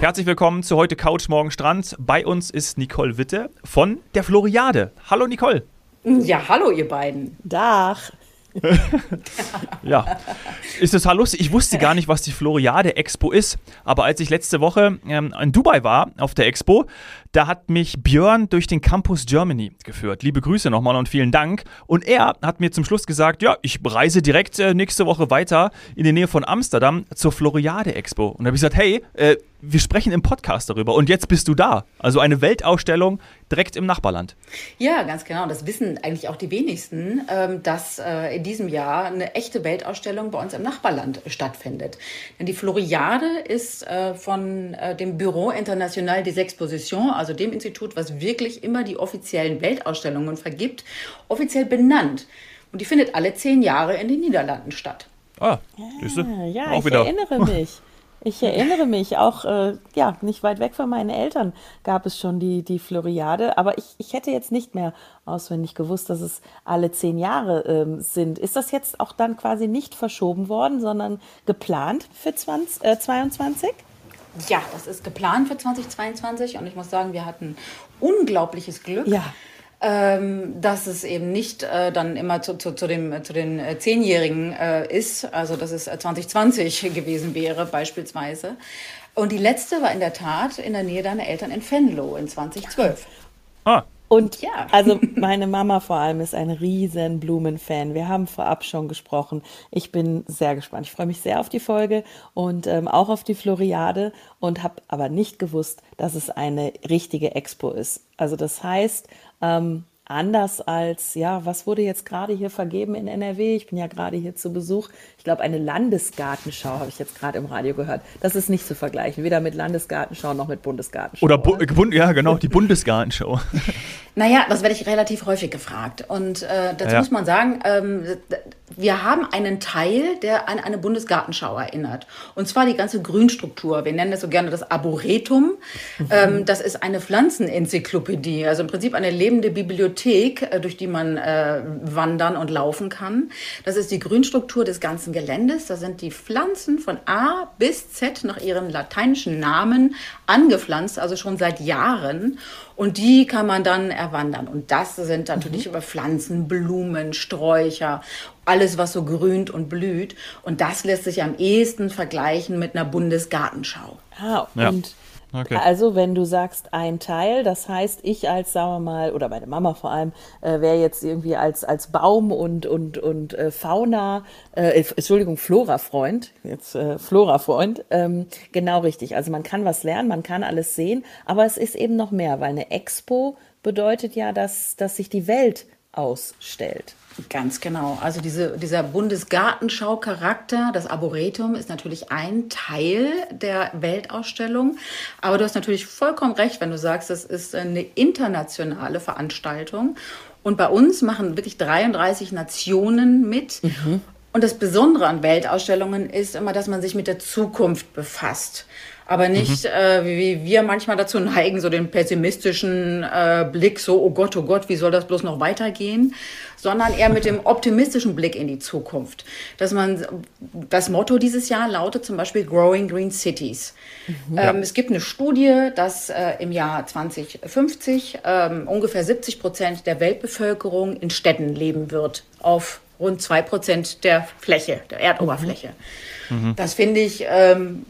Herzlich willkommen zu heute Couch Morgen Strand. Bei uns ist Nicole Witte von der Floriade. Hallo Nicole. Ja, hallo ihr beiden. Dach. ja, ist total lustig. Ich wusste gar nicht, was die Floriade Expo ist. Aber als ich letzte Woche ähm, in Dubai war, auf der Expo, da hat mich Björn durch den Campus Germany geführt. Liebe Grüße nochmal und vielen Dank. Und er hat mir zum Schluss gesagt, ja, ich reise direkt äh, nächste Woche weiter in die Nähe von Amsterdam zur Floriade Expo. Und da habe ich gesagt, hey, äh, wir sprechen im Podcast darüber und jetzt bist du da. Also eine Weltausstellung direkt im Nachbarland. Ja, ganz genau. Das wissen eigentlich auch die wenigsten, ähm, dass äh, in diesem Jahr eine echte Weltausstellung bei uns im Nachbarland stattfindet. Denn die Floriade ist äh, von äh, dem Bureau International des Expositions, also dem Institut, was wirklich immer die offiziellen Weltausstellungen vergibt, offiziell benannt. Und die findet alle zehn Jahre in den Niederlanden statt. Ah, ja, ja auch ich wieder. erinnere mich. Ich erinnere mich auch, äh, ja, nicht weit weg von meinen Eltern gab es schon die, die Floriade, aber ich, ich hätte jetzt nicht mehr auswendig gewusst, dass es alle zehn Jahre ähm, sind. Ist das jetzt auch dann quasi nicht verschoben worden, sondern geplant für 20, äh, 22? Ja, das ist geplant für 2022 und ich muss sagen, wir hatten unglaubliches Glück. Ja. Ähm, dass es eben nicht äh, dann immer zu, zu, zu, dem, zu den äh, Zehnjährigen äh, ist, also dass es 2020 äh, gewesen wäre beispielsweise. Und die letzte war in der Tat in der Nähe deiner Eltern in Venlo in 2012. Ah, und ja. also meine Mama vor allem ist ein riesen Blumenfan. Wir haben vorab schon gesprochen. Ich bin sehr gespannt. Ich freue mich sehr auf die Folge und ähm, auch auf die Floriade und habe aber nicht gewusst, dass es eine richtige Expo ist. Also das heißt, ähm, anders als, ja, was wurde jetzt gerade hier vergeben in NRW? Ich bin ja gerade hier zu Besuch. Ich glaube, eine Landesgartenschau habe ich jetzt gerade im Radio gehört. Das ist nicht zu vergleichen, weder mit Landesgartenschau noch mit Bundesgartenschau. Oder, Bu oder? ja, genau, die Bundesgartenschau. naja, das werde ich relativ häufig gefragt. Und äh, dazu ja. muss man sagen, ähm, wir haben einen Teil, der an eine Bundesgartenschau erinnert. Und zwar die ganze Grünstruktur. Wir nennen das so gerne das Arboretum. Mhm. Ähm, das ist eine Pflanzenenzyklopädie, also im Prinzip eine lebende Bibliothek, äh, durch die man äh, wandern und laufen kann. Das ist die Grünstruktur des ganzen Geländes. Da sind die Pflanzen von A bis Z nach ihren lateinischen Namen angepflanzt, also schon seit Jahren. Und die kann man dann erwandern. Und das sind natürlich mhm. über Pflanzen, Blumen, Sträucher, alles, was so grünt und blüht. Und das lässt sich am ehesten vergleichen mit einer Bundesgartenschau. Ah, und ja. Okay. Also wenn du sagst ein Teil, das heißt, ich als, sagen wir mal, oder meine Mama vor allem, äh, wäre jetzt irgendwie als, als Baum und, und, und äh, Fauna, äh, Entschuldigung, Flora-Freund, jetzt äh, Flora-Freund, ähm, genau richtig. Also man kann was lernen, man kann alles sehen, aber es ist eben noch mehr, weil eine Expo bedeutet ja, dass, dass sich die Welt ausstellt. Ganz genau. Also diese, dieser Bundesgartenschau-Charakter, das Arboretum, ist natürlich ein Teil der Weltausstellung. Aber du hast natürlich vollkommen recht, wenn du sagst, das ist eine internationale Veranstaltung. Und bei uns machen wirklich 33 Nationen mit. Mhm. Und das Besondere an Weltausstellungen ist immer, dass man sich mit der Zukunft befasst aber nicht, mhm. äh, wie wir manchmal dazu neigen, so den pessimistischen äh, Blick, so, oh Gott, oh Gott, wie soll das bloß noch weitergehen, sondern eher mit dem optimistischen Blick in die Zukunft. Dass man, das Motto dieses Jahr lautet zum Beispiel Growing Green Cities. Mhm. Ähm, es gibt eine Studie, dass äh, im Jahr 2050 ähm, ungefähr 70 Prozent der Weltbevölkerung in Städten leben wird, auf rund zwei Prozent der Fläche, der Erdoberfläche. Mhm. Das finde ich, ähm,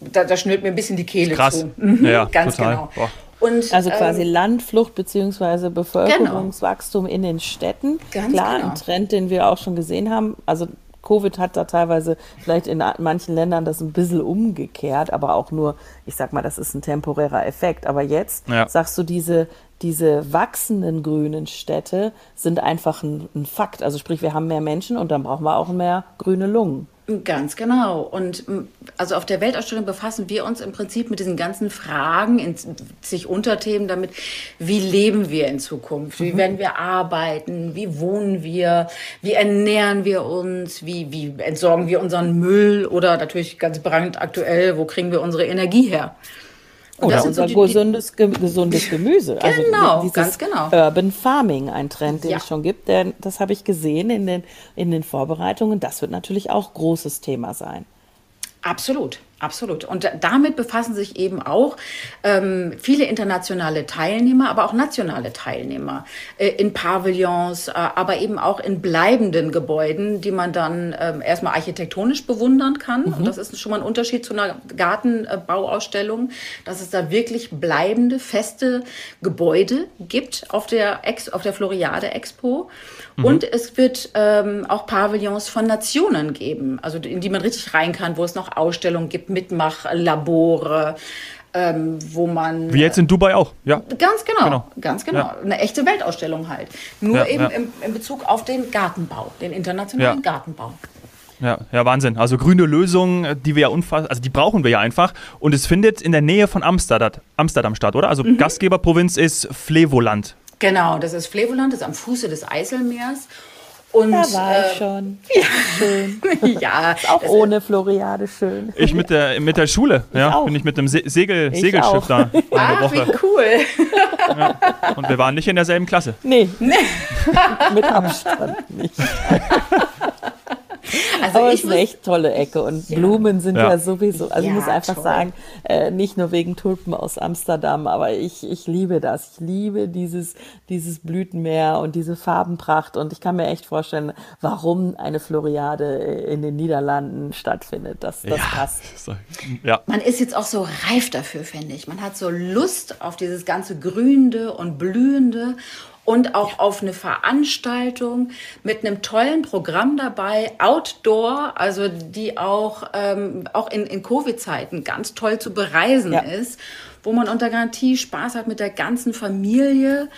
da, da schnürt mir ein bisschen die Kehle Krass. zu. Mhm, ja, ganz total. genau. Boah. Und, also quasi ähm, Landflucht bzw. Bevölkerungswachstum genau. in den Städten. Ganz Klar, genau. ein Trend, den wir auch schon gesehen haben. Also Covid hat da teilweise vielleicht in manchen Ländern das ein bisschen umgekehrt, aber auch nur, ich sag mal, das ist ein temporärer Effekt. Aber jetzt ja. sagst du, diese, diese wachsenden grünen Städte sind einfach ein, ein Fakt. Also sprich, wir haben mehr Menschen und dann brauchen wir auch mehr grüne Lungen. Ganz genau. Und also auf der Weltausstellung befassen wir uns im Prinzip mit diesen ganzen Fragen, in sich Unterthemen damit, wie leben wir in Zukunft, wie mhm. werden wir arbeiten, wie wohnen wir, wie ernähren wir uns, wie, wie entsorgen wir unseren Müll oder natürlich ganz brandaktuell, wo kriegen wir unsere Energie her. Oder unser so gesundes, gesundes Gemüse. Also genau, also ganz genau. Urban Farming, ein Trend, den ja. es schon gibt. Der, das habe ich gesehen in den, in den Vorbereitungen. Das wird natürlich auch großes Thema sein. Absolut. Absolut. Und damit befassen sich eben auch ähm, viele internationale Teilnehmer, aber auch nationale Teilnehmer äh, in Pavillons, äh, aber eben auch in bleibenden Gebäuden, die man dann äh, erstmal architektonisch bewundern kann. Mhm. Und das ist schon mal ein Unterschied zu einer Gartenbauausstellung, dass es da wirklich bleibende, feste Gebäude gibt auf der, Ex auf der Floriade Expo. Mhm. Und es wird ähm, auch Pavillons von Nationen geben, also in die man richtig rein kann, wo es noch Ausstellungen gibt Mitmachlabore. Ähm, wo man. Wie jetzt in Dubai auch, ja. Ganz genau, genau. ganz genau. Ja. Eine echte Weltausstellung halt. Nur ja, eben ja. Im, in Bezug auf den Gartenbau, den internationalen Gartenbau. Ja, ja, Wahnsinn. Also grüne Lösungen, die wir ja unfassbar, also die brauchen wir ja einfach. Und es findet in der Nähe von Amsterdam, Amsterdam statt, oder? Also mhm. Gastgeberprovinz ist Flevoland. Genau, das ist Flevoland, das ist am Fuße des Eiselmeers. Und, da war äh, ich schon. Ja. Schön. ja. Ist auch ohne Floriade schön. Ich mit der, mit der Schule, ja, bin ich mit dem Se Segel, Segelschiff auch. da. Eine Woche. wie cool. Ja. Und wir waren nicht in derselben Klasse. Nee. nee. mit Abstand nicht. Also Aber es ist eine echt tolle Ecke und ja. Blumen sind ja. ja sowieso, also ja, ich muss einfach toll. sagen, äh, nicht nur wegen Tulpen aus Amsterdam, aber ich, ich liebe das. Ich liebe dieses, dieses Blütenmeer und diese Farbenpracht und ich kann mir echt vorstellen, warum eine Floriade in den Niederlanden stattfindet. Das, das passt. Ja. Man ist jetzt auch so reif dafür, finde ich. Man hat so Lust auf dieses ganze Gründe und Blühende und auch auf eine Veranstaltung mit einem tollen Programm dabei, Outdoor, also die auch, ähm, auch in, in Covid-Zeiten ganz toll zu bereisen ja. ist, wo man unter Garantie Spaß hat mit der ganzen Familie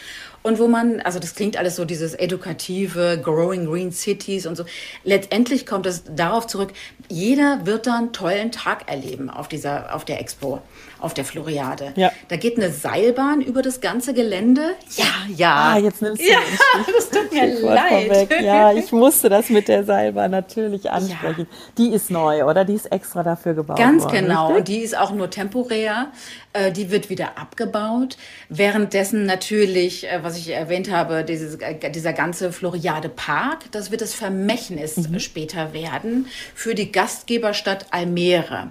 und wo man, also das klingt alles so dieses edukative, Growing Green Cities und so. Letztendlich kommt es darauf zurück, jeder wird da einen tollen Tag erleben auf dieser, auf der Expo auf der Floriade. Ja. Da geht eine Seilbahn über das ganze Gelände. Ja, ja. Ah, jetzt nimmst du ja, das tut mir leid. Ja, ich musste das mit der Seilbahn natürlich ansprechen. Ja. Die ist neu, oder? Die ist extra dafür gebaut Ganz worden, genau. Richtig? Die ist auch nur temporär. Äh, die wird wieder abgebaut. Währenddessen natürlich, äh, was ich erwähnt habe, dieses, äh, dieser ganze Floriade Park, das wird das Vermächtnis mhm. später werden für die Gastgeberstadt Almere.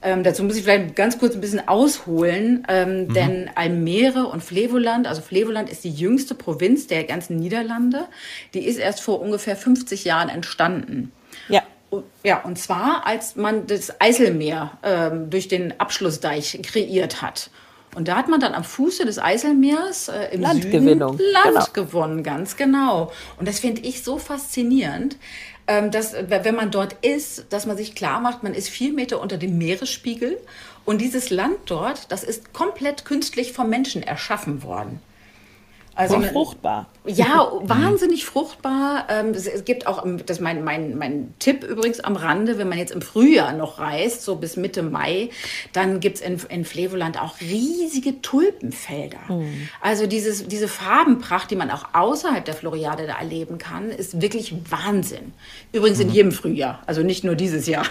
Ähm, dazu muss ich vielleicht ganz kurz ein bisschen ausholen, ähm, mhm. denn Almere und Flevoland, also Flevoland ist die jüngste Provinz der ganzen Niederlande, die ist erst vor ungefähr 50 Jahren entstanden. Ja. Ja, und zwar als man das Eiselmeer ähm, durch den Abschlussdeich kreiert hat. Und da hat man dann am Fuße des Eiselmeers äh, im Landgewinnung. Süden Land genau. gewonnen, ganz genau. Und das finde ich so faszinierend, ähm, dass, wenn man dort ist, dass man sich klar macht, man ist vier Meter unter dem Meeresspiegel. Und dieses Land dort, das ist komplett künstlich vom Menschen erschaffen worden. Also und fruchtbar. Ja, wahnsinnig fruchtbar. Ähm, es gibt auch, das ist mein, mein, mein Tipp übrigens am Rande, wenn man jetzt im Frühjahr noch reist, so bis Mitte Mai, dann gibt es in, in Flevoland auch riesige Tulpenfelder. Mhm. Also dieses, diese Farbenpracht, die man auch außerhalb der Floriade da erleben kann, ist wirklich Wahnsinn. Übrigens mhm. in jedem Frühjahr, also nicht nur dieses Jahr.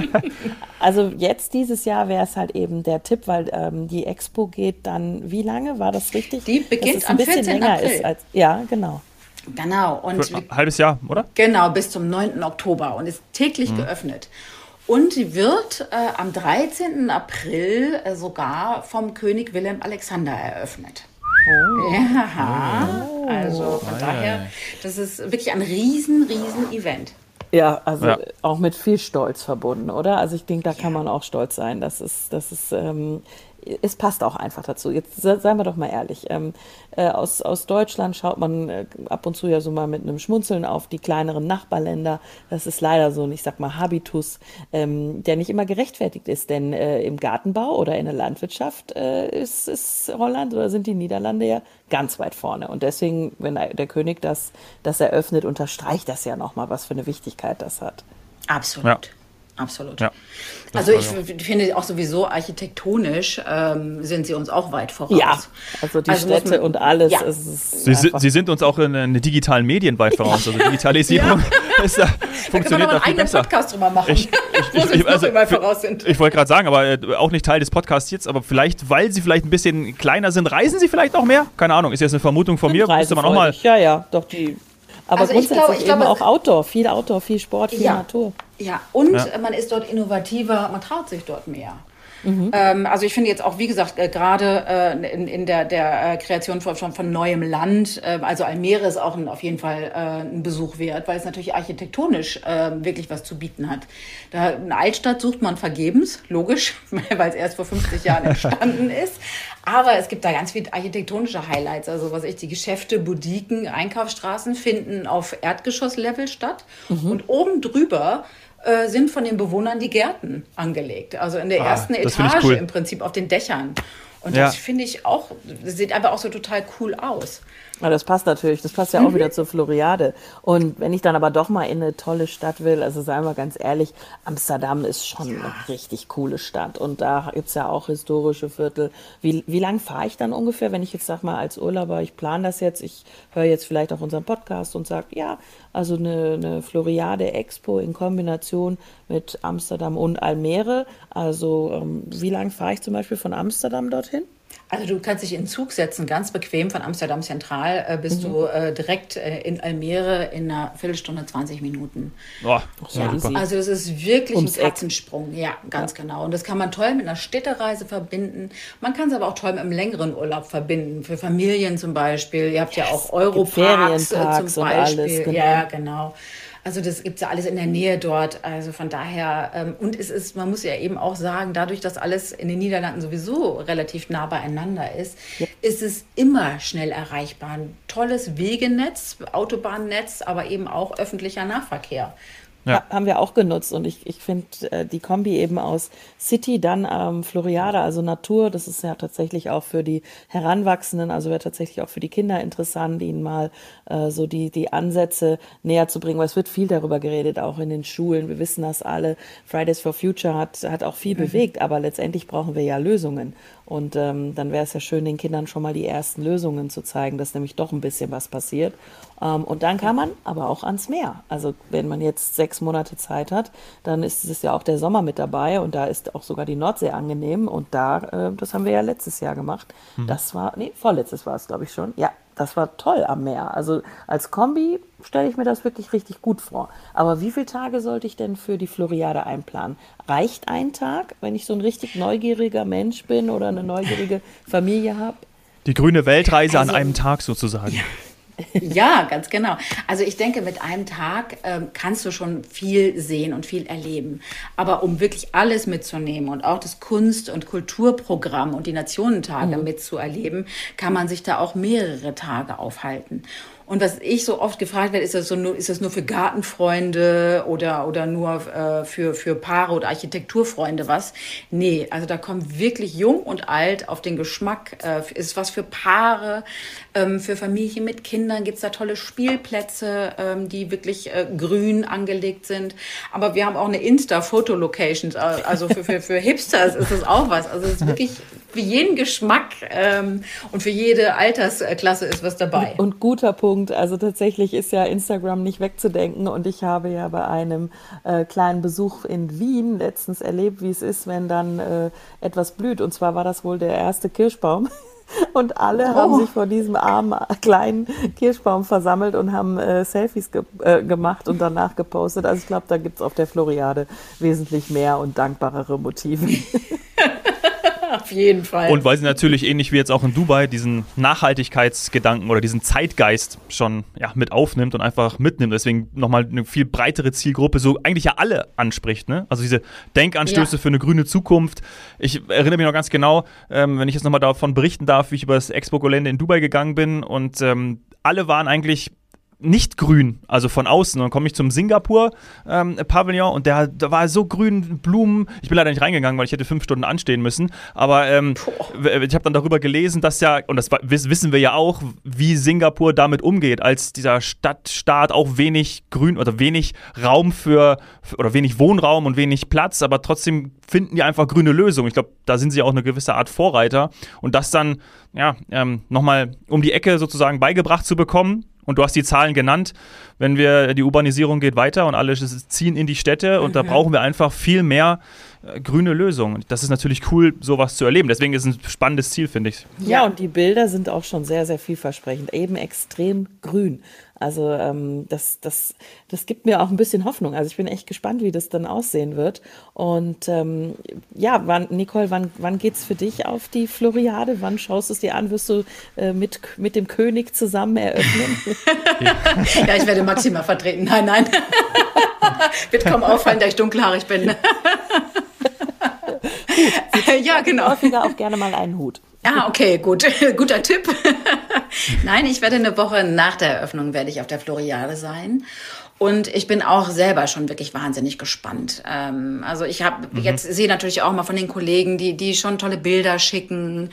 also jetzt dieses Jahr wäre es halt eben der Tipp, weil ähm, die Expo geht dann, wie lange war das richtig? Die beginnt es ein bisschen 14. länger April. ist als. Ja, genau. Genau. Und Für ein halbes Jahr, oder? Genau, bis zum 9. Oktober und ist täglich mhm. geöffnet. Und sie wird äh, am 13. April äh, sogar vom König Wilhelm Alexander eröffnet. Oh. Ja, oh. also von oh. daher, das ist wirklich ein riesen, riesen Event. Ja, also ja. auch mit viel Stolz verbunden, oder? Also ich denke, da kann man auch stolz sein. Das ist, das ist ähm, es passt auch einfach dazu. Jetzt seien wir doch mal ehrlich. Ähm, äh, aus, aus Deutschland schaut man äh, ab und zu ja so mal mit einem Schmunzeln auf die kleineren Nachbarländer. Das ist leider so ein, ich sag mal, Habitus, ähm, der nicht immer gerechtfertigt ist. Denn äh, im Gartenbau oder in der Landwirtschaft äh, ist, ist Holland oder sind die Niederlande ja ganz weit vorne. Und deswegen, wenn der König das, das eröffnet, unterstreicht das ja nochmal, was für eine Wichtigkeit das hat. Absolut. Ja. Absolut. Ja, also ich finde auch sowieso architektonisch ähm, sind sie uns auch weit voraus. Ja, also die also Städte man, und alles. Ja. Sie, sie, sind uns auch in, in digitalen Medien weit voraus. Also Digitalisierung ja. ist da, funktioniert da, da viel besser. Podcast drüber machen, ich, ich, ich, also, voraus sind. Ich wollte gerade sagen, aber äh, auch nicht Teil des Podcasts jetzt, aber vielleicht, weil sie vielleicht ein bisschen kleiner sind, reisen sie vielleicht auch mehr? Keine Ahnung, ist jetzt eine Vermutung von mir. Müsste man auch mal. Ja, ja, doch die. Aber also grundsätzlich ich glaub, ich eben auch Outdoor, viel Outdoor, viel Sport, viel Natur. Ja, und ja. man ist dort innovativer, man traut sich dort mehr. Mhm. Ähm, also ich finde jetzt auch, wie gesagt, äh, gerade äh, in, in der, der äh, Kreation von, von, neuem Land, äh, also Almere ist auch ein, auf jeden Fall äh, ein Besuch wert, weil es natürlich architektonisch äh, wirklich was zu bieten hat. Da, eine Altstadt sucht man vergebens, logisch, weil es erst vor 50 Jahren entstanden ist. Aber es gibt da ganz viele architektonische Highlights. Also was ich, die Geschäfte, Boutiquen, Einkaufsstraßen finden auf Erdgeschosslevel statt. Mhm. Und oben drüber äh, sind von den Bewohnern die Gärten angelegt. Also in der ah, ersten Etage cool. im Prinzip auf den Dächern. Und ja. das finde ich auch, sieht einfach auch so total cool aus. Ja, das passt natürlich. Das passt ja auch mhm. wieder zur Floriade. Und wenn ich dann aber doch mal in eine tolle Stadt will, also seien wir ganz ehrlich, Amsterdam ist schon ja. eine richtig coole Stadt. Und da gibt es ja auch historische Viertel. Wie, wie lang fahre ich dann ungefähr, wenn ich jetzt sag mal als Urlauber, ich plane das jetzt, ich höre jetzt vielleicht auch unseren Podcast und sage, ja, also eine, eine Floriade Expo in Kombination mit Amsterdam und Almere. Also ähm, wie lang fahre ich zum Beispiel von Amsterdam dorthin? Also du kannst dich in den Zug setzen, ganz bequem von Amsterdam Zentral äh, bist mhm. du äh, direkt äh, in Almere in einer Viertelstunde, 20 Minuten. Oh, ja, also es ist wirklich Ums ein Katzensprung. Ja, ganz ja. genau. Und das kann man toll mit einer Städtereise verbinden. Man kann es aber auch toll mit einem längeren Urlaub verbinden. Für Familien zum Beispiel. Ihr habt yes. ja auch Europarks äh, zum Beispiel. Alles, genau. Ja, genau. Also das gibt es ja alles in der Nähe dort. Also von daher, ähm, und es ist, man muss ja eben auch sagen, dadurch, dass alles in den Niederlanden sowieso relativ nah beieinander ist, ja. ist es immer schnell erreichbar. Ein tolles Wegenetz, Autobahnnetz, aber eben auch öffentlicher Nahverkehr. Ja. Haben wir auch genutzt und ich, ich finde äh, die Kombi eben aus City, dann ähm, Floriada, also Natur, das ist ja tatsächlich auch für die Heranwachsenden, also wäre tatsächlich auch für die Kinder interessant, ihnen mal äh, so die, die Ansätze näher zu bringen, weil es wird viel darüber geredet, auch in den Schulen. Wir wissen das alle. Fridays for Future hat, hat auch viel mhm. bewegt, aber letztendlich brauchen wir ja Lösungen. Und ähm, dann wäre es ja schön, den Kindern schon mal die ersten Lösungen zu zeigen, dass nämlich doch ein bisschen was passiert. Ähm, und dann kann man aber auch ans Meer. Also wenn man jetzt sechs Monate Zeit hat, dann ist es ja auch der Sommer mit dabei und da ist auch sogar die Nordsee angenehm. Und da, äh, das haben wir ja letztes Jahr gemacht. Mhm. Das war, nee, vorletztes war es, glaube ich schon. Ja, das war toll am Meer. Also als Kombi stelle ich mir das wirklich richtig gut vor. Aber wie viele Tage sollte ich denn für die Floriade einplanen? Reicht ein Tag, wenn ich so ein richtig neugieriger Mensch bin oder eine neugierige Familie habe? Die grüne Weltreise also, an einem Tag sozusagen. Ja. Ja, ganz genau. Also ich denke, mit einem Tag ähm, kannst du schon viel sehen und viel erleben. Aber um wirklich alles mitzunehmen und auch das Kunst- und Kulturprogramm und die Nationentage mhm. mitzuerleben, kann man sich da auch mehrere Tage aufhalten. Und was ich so oft gefragt werde, ist das, so nur, ist das nur für Gartenfreunde oder, oder nur äh, für, für Paare oder Architekturfreunde was? Nee, also da kommt wirklich jung und alt auf den Geschmack. Äh, ist was für Paare, ähm, für Familien mit Kindern gibt's da tolle Spielplätze, ähm, die wirklich äh, grün angelegt sind. Aber wir haben auch eine Insta-Foto-Location. Äh, also für, für, für Hipsters ist das auch was. Also es ist wirklich für jeden Geschmack ähm, und für jede Altersklasse ist was dabei. Und guter Punkt. Also tatsächlich ist ja Instagram nicht wegzudenken. Und ich habe ja bei einem äh, kleinen Besuch in Wien letztens erlebt, wie es ist, wenn dann äh, etwas blüht. Und zwar war das wohl der erste Kirschbaum. Und alle oh. haben sich vor diesem armen kleinen Kirschbaum versammelt und haben äh, Selfies ge äh, gemacht und danach gepostet. Also ich glaube, da gibt es auf der Floriade wesentlich mehr und dankbarere Motive. Auf jeden Fall. Und weil sie natürlich ähnlich wie jetzt auch in Dubai diesen Nachhaltigkeitsgedanken oder diesen Zeitgeist schon ja, mit aufnimmt und einfach mitnimmt. Deswegen nochmal eine viel breitere Zielgruppe, so eigentlich ja alle anspricht. Ne? Also diese Denkanstöße ja. für eine grüne Zukunft. Ich erinnere mich noch ganz genau, ähm, wenn ich jetzt nochmal davon berichten darf, wie ich über das Expo-Gelände in Dubai gegangen bin und ähm, alle waren eigentlich nicht grün, also von außen. Und dann komme ich zum Singapur-Pavillon ähm, und der, der war so grün, Blumen. Ich bin leider nicht reingegangen, weil ich hätte fünf Stunden anstehen müssen. Aber ähm, ich habe dann darüber gelesen, dass ja, und das wissen wir ja auch, wie Singapur damit umgeht, als dieser Stadtstaat auch wenig grün oder wenig Raum für, oder wenig Wohnraum und wenig Platz, aber trotzdem finden die einfach grüne Lösungen. Ich glaube, da sind sie auch eine gewisse Art Vorreiter. Und das dann, ja, ähm, nochmal um die Ecke sozusagen beigebracht zu bekommen, und du hast die Zahlen genannt. Wenn wir, die Urbanisierung geht weiter und alle ziehen in die Städte und mhm. da brauchen wir einfach viel mehr grüne Lösungen. Das ist natürlich cool, sowas zu erleben. Deswegen ist es ein spannendes Ziel, finde ich. Ja, und die Bilder sind auch schon sehr, sehr vielversprechend. Eben extrem grün. Also ähm, das, das, das gibt mir auch ein bisschen Hoffnung. Also ich bin echt gespannt, wie das dann aussehen wird. Und ähm, ja, wann, Nicole, wann, wann geht's für dich auf die Floriade? Wann schaust du es dir an? Wirst du äh, mit, mit dem König zusammen eröffnen? ja, ich werde Maxima vertreten. Nein, nein. Wird kaum auffallen, da ich dunkelhaarig bin. ja, genau. Häufiger auch gerne mal einen Hut. Ah, okay, gut. Guter Tipp. Nein, ich werde eine Woche nach der Eröffnung werde ich auf der Floriade sein. Und ich bin auch selber schon wirklich wahnsinnig gespannt. Ähm, also ich habe mhm. jetzt sehe natürlich auch mal von den Kollegen, die die schon tolle Bilder schicken,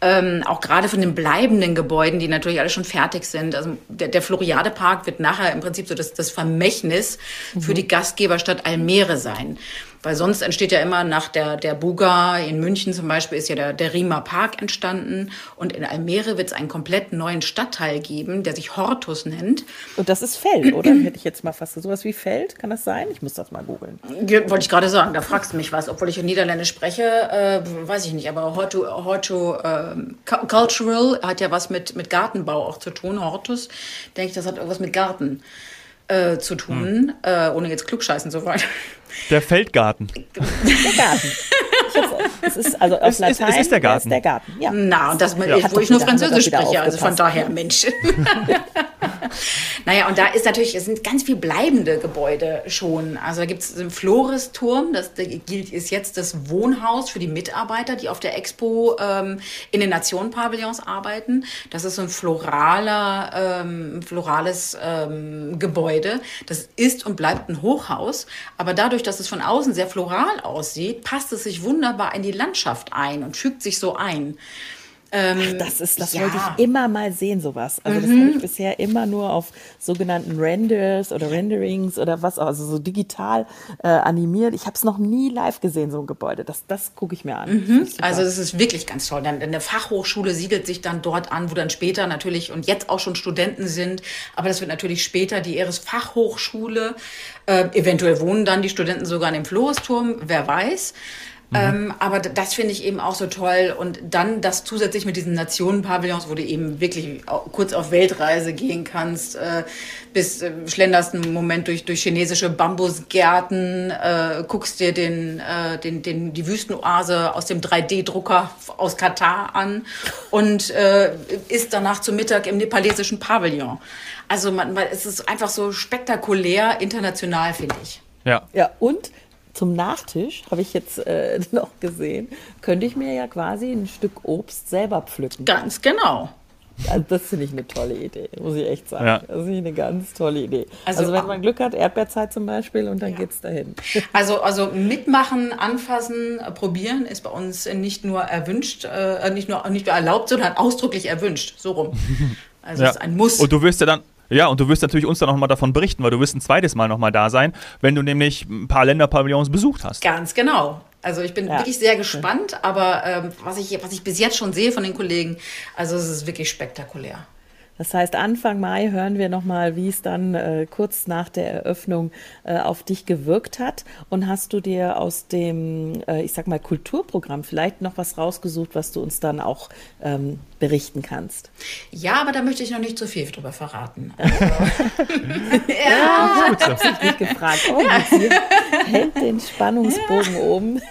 ähm, auch gerade von den bleibenden Gebäuden, die natürlich alle schon fertig sind. Also der, der Floriade Park wird nachher im Prinzip so das, das Vermächtnis mhm. für die Gastgeberstadt Almere sein. Weil sonst entsteht ja immer nach der, der Buga in München zum Beispiel ist ja der, der Riemer Park entstanden. Und in Almere wird es einen komplett neuen Stadtteil geben, der sich Hortus nennt. Und das ist Feld, oder? Hätte ich jetzt mal fast sowas wie Feld, kann das sein? Ich muss das mal googeln. Ja, wollte ich gerade sagen, da fragst du mich was. Obwohl ich in Niederländisch spreche, äh, weiß ich nicht. Aber Hortu, Hortu äh, Cultural hat ja was mit, mit Gartenbau auch zu tun. Hortus, denke ich, das hat irgendwas mit Garten äh, zu tun, hm. äh, ohne jetzt klugscheißen zu wollen. Der Feldgarten. Der Garten. Es ist also auf es, Latein, es ist der Garten. Ist der Garten. Ja. Na, und das, ja. wo ich nur Französisch spreche, also von daher, Mensch. naja, und da ist natürlich, es sind ganz viel bleibende Gebäude schon. Also da gibt es den Floristurm, das gilt, ist jetzt das Wohnhaus für die Mitarbeiter, die auf der Expo ähm, in den Nationenpavillons arbeiten. Das ist so ein floraler, ähm, florales ähm, Gebäude. Das ist und bleibt ein Hochhaus, aber dadurch, dass es von außen sehr floral aussieht, passt es sich wunderbar in die Landschaft ein und fügt sich so ein. Ähm, Ach, das ist, das ja. wollte ich immer mal sehen, sowas. Also mhm. das habe ich bisher immer nur auf sogenannten Renders oder Renderings oder was, also so digital äh, animiert. Ich habe es noch nie live gesehen, so ein Gebäude. Das, das gucke ich mir an. Mhm. Das also das ist wirklich ganz toll. Dann eine Fachhochschule siedelt sich dann dort an, wo dann später natürlich und jetzt auch schon Studenten sind. Aber das wird natürlich später die Eres Fachhochschule. Äh, eventuell wohnen dann die Studenten sogar in dem Floresturm, wer weiß. Mhm. Ähm, aber das finde ich eben auch so toll. Und dann das zusätzlich mit diesen Nationenpavillons, wo du eben wirklich kurz auf Weltreise gehen kannst, äh, bis äh, schlenderst einen Moment durch, durch chinesische Bambusgärten, äh, guckst dir den, äh, den, den, die Wüstenoase aus dem 3D-Drucker aus Katar an und äh, isst danach zu Mittag im nepalesischen Pavillon. Also man, man, es ist einfach so spektakulär international, finde ich. Ja. Ja, und zum Nachtisch, habe ich jetzt äh, noch gesehen, könnte ich mir ja quasi ein Stück Obst selber pflücken. Ganz genau. Also das finde ich eine tolle Idee, muss ich echt sagen. Ja. Das finde ich eine ganz tolle Idee. Also, also wenn man Glück hat, Erdbeerzeit zum Beispiel und dann ja. es dahin. Also, also mitmachen, anfassen, probieren ist bei uns nicht nur erwünscht, äh, nicht, nur, nicht nur erlaubt, sondern ausdrücklich erwünscht. So rum. Also ja. ist ein Muss. Und du wirst ja dann, ja, und du wirst natürlich uns dann noch mal davon berichten, weil du wirst ein zweites Mal noch mal da sein, wenn du nämlich ein paar Länderpavillons besucht hast. Ganz genau. Also ich bin ja. wirklich sehr gespannt, aber ähm, was, ich, was ich bis jetzt schon sehe von den Kollegen, also es ist wirklich spektakulär. Das heißt, Anfang Mai hören wir nochmal, wie es dann äh, kurz nach der Eröffnung äh, auf dich gewirkt hat. Und hast du dir aus dem, äh, ich sag mal, Kulturprogramm vielleicht noch was rausgesucht, was du uns dann auch ähm, berichten kannst? Ja, aber da möchte ich noch nicht zu viel drüber verraten. Also, ja, ja gut, das habe ich nicht gefragt. Oh, ja. hält den Spannungsbogen ja. oben.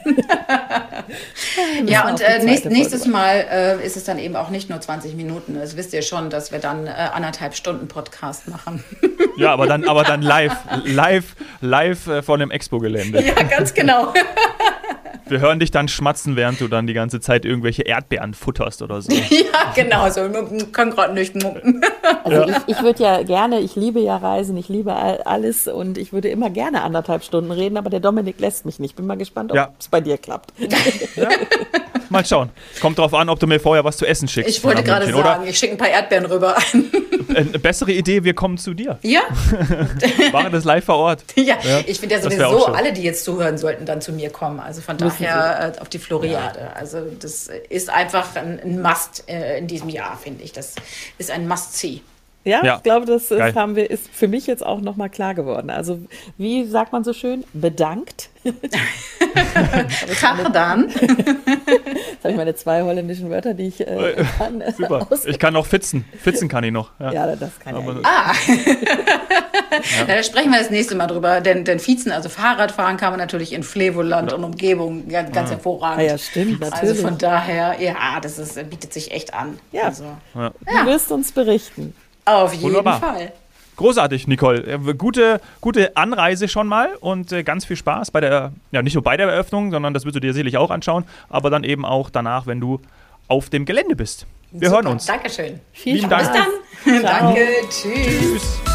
ja, und äh, nächst, nächstes Mal äh, ist es dann eben auch nicht nur 20 Minuten. Das wisst ihr schon, dass wir dann äh, anderthalb Stunden Podcast machen. ja, aber dann, aber dann live, live, live äh, vor dem Expo-Gelände. Ja, ganz genau. Wir hören dich dann schmatzen, während du dann die ganze Zeit irgendwelche Erdbeeren futterst oder so. ja, genau, so. Ich kann gerade nicht mucken. Also ja. ich, ich würde ja gerne, ich liebe ja Reisen, ich liebe alles und ich würde immer gerne anderthalb Stunden reden, aber der Dominik lässt mich nicht. Bin mal gespannt, ob ja. es bei dir klappt. Ja. Mal schauen. Kommt drauf an, ob du mir vorher was zu essen schickst. Ich wollte gerade sagen, oder? ich schicke ein paar Erdbeeren rüber. Eine bessere Idee, wir kommen zu dir. Ja. Machen das live vor Ort. Ja, ja. ich finde ja sowieso, alle, die jetzt zuhören, sollten dann zu mir kommen. Also von daher äh, auf die Floriade. Ja. Also das ist einfach ein, ein Must äh, in diesem Jahr, finde ich. Das ist ein Must-See. Ja, ja. ich glaube, das ist, haben wir, ist für mich jetzt auch nochmal klar geworden. Also, wie sagt man so schön? Bedankt. dann. Jetzt habe ich meine zwei holländischen Wörter, die ich äh, kann. Super. Ich kann auch Fitzen. Fitzen kann ich noch. Ja, ja das kann ich. Ah. ja. Da sprechen wir das nächste Mal drüber. Denn, denn Fitzen, also Fahrradfahren kann man natürlich in Flevoland ja. und Umgebung ganz, ganz ah. hervorragend. Ah, ja, stimmt, also natürlich. Also von daher, ja, das ist, bietet sich echt an. Ja. Also, ja. Du wirst uns berichten. Auf jeden Wunderbar. Fall. Großartig, Nicole. Gute, gute Anreise schon mal und äh, ganz viel Spaß bei der, ja nicht nur bei der Eröffnung, sondern das wirst du dir sicherlich auch anschauen, aber dann eben auch danach, wenn du auf dem Gelände bist. Wir Super, hören uns. Dankeschön. Viel Spaß. Bis dann. Danke. Tschüss. Tschüss.